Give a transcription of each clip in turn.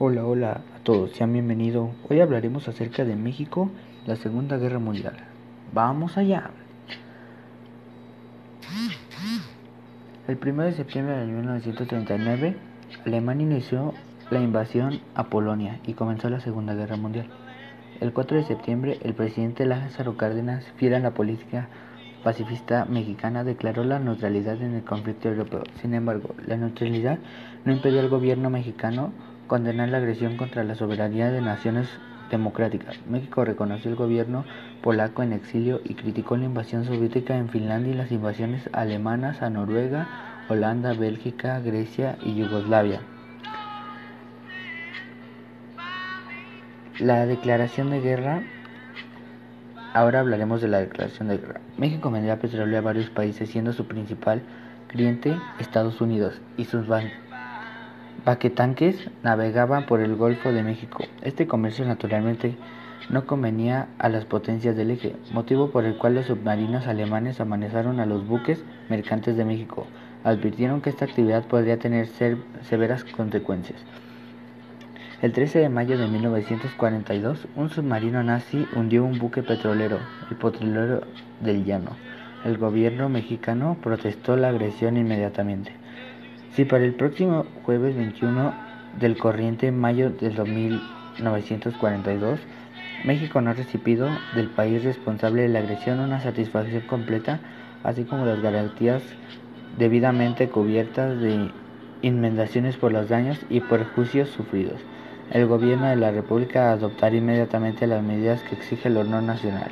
Hola, hola a todos, sean bienvenidos. Hoy hablaremos acerca de México, la Segunda Guerra Mundial. Vamos allá. El 1 de septiembre de 1939, Alemania inició la invasión a Polonia y comenzó la Segunda Guerra Mundial. El 4 de septiembre, el presidente Lázaro Cárdenas, fiel a la política pacifista mexicana, declaró la neutralidad en el conflicto europeo. Sin embargo, la neutralidad no impidió al gobierno mexicano condenar la agresión contra la soberanía de naciones democráticas. México reconoció el gobierno polaco en exilio y criticó la invasión soviética en Finlandia y las invasiones alemanas a Noruega, Holanda, Bélgica, Grecia y Yugoslavia. La declaración de guerra. Ahora hablaremos de la declaración de guerra. México vendía petróleo a varios países, siendo su principal cliente Estados Unidos y sus paquetanques navegaban por el Golfo de México. Este comercio naturalmente no convenía a las potencias del eje, motivo por el cual los submarinos alemanes amenazaron a los buques mercantes de México. Advirtieron que esta actividad podría tener severas consecuencias. El 13 de mayo de 1942, un submarino nazi hundió un buque petrolero, el petrolero del Llano. El gobierno mexicano protestó la agresión inmediatamente. Si para el próximo jueves 21 del corriente mayo del 1942 México no ha recibido del país responsable de la agresión una satisfacción completa, así como las garantías debidamente cubiertas de inmendaciones por los daños y perjuicios sufridos. El gobierno de la República adoptará inmediatamente las medidas que exige el honor nacional.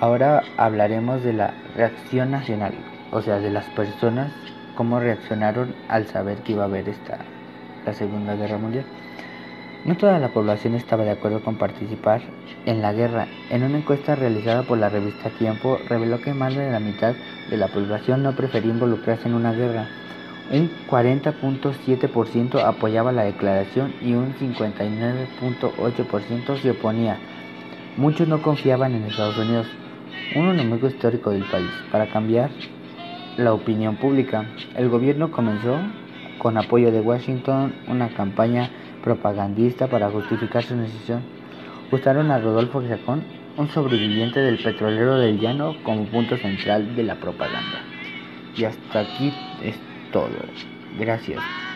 Ahora hablaremos de la reacción nacional, o sea, de las personas cómo reaccionaron al saber que iba a haber esta la Segunda Guerra Mundial. No toda la población estaba de acuerdo con participar en la guerra. En una encuesta realizada por la revista Tiempo reveló que más de la mitad de la población no prefería involucrarse en una guerra. Un 40.7% apoyaba la declaración y un 59.8% se oponía. Muchos no confiaban en Estados Unidos, un enemigo histórico del país. Para cambiar la opinión pública. El gobierno comenzó, con apoyo de Washington, una campaña propagandista para justificar su decisión. Usaron a Rodolfo Chacón, un sobreviviente del petrolero del llano, como punto central de la propaganda. Y hasta aquí es todo. Gracias.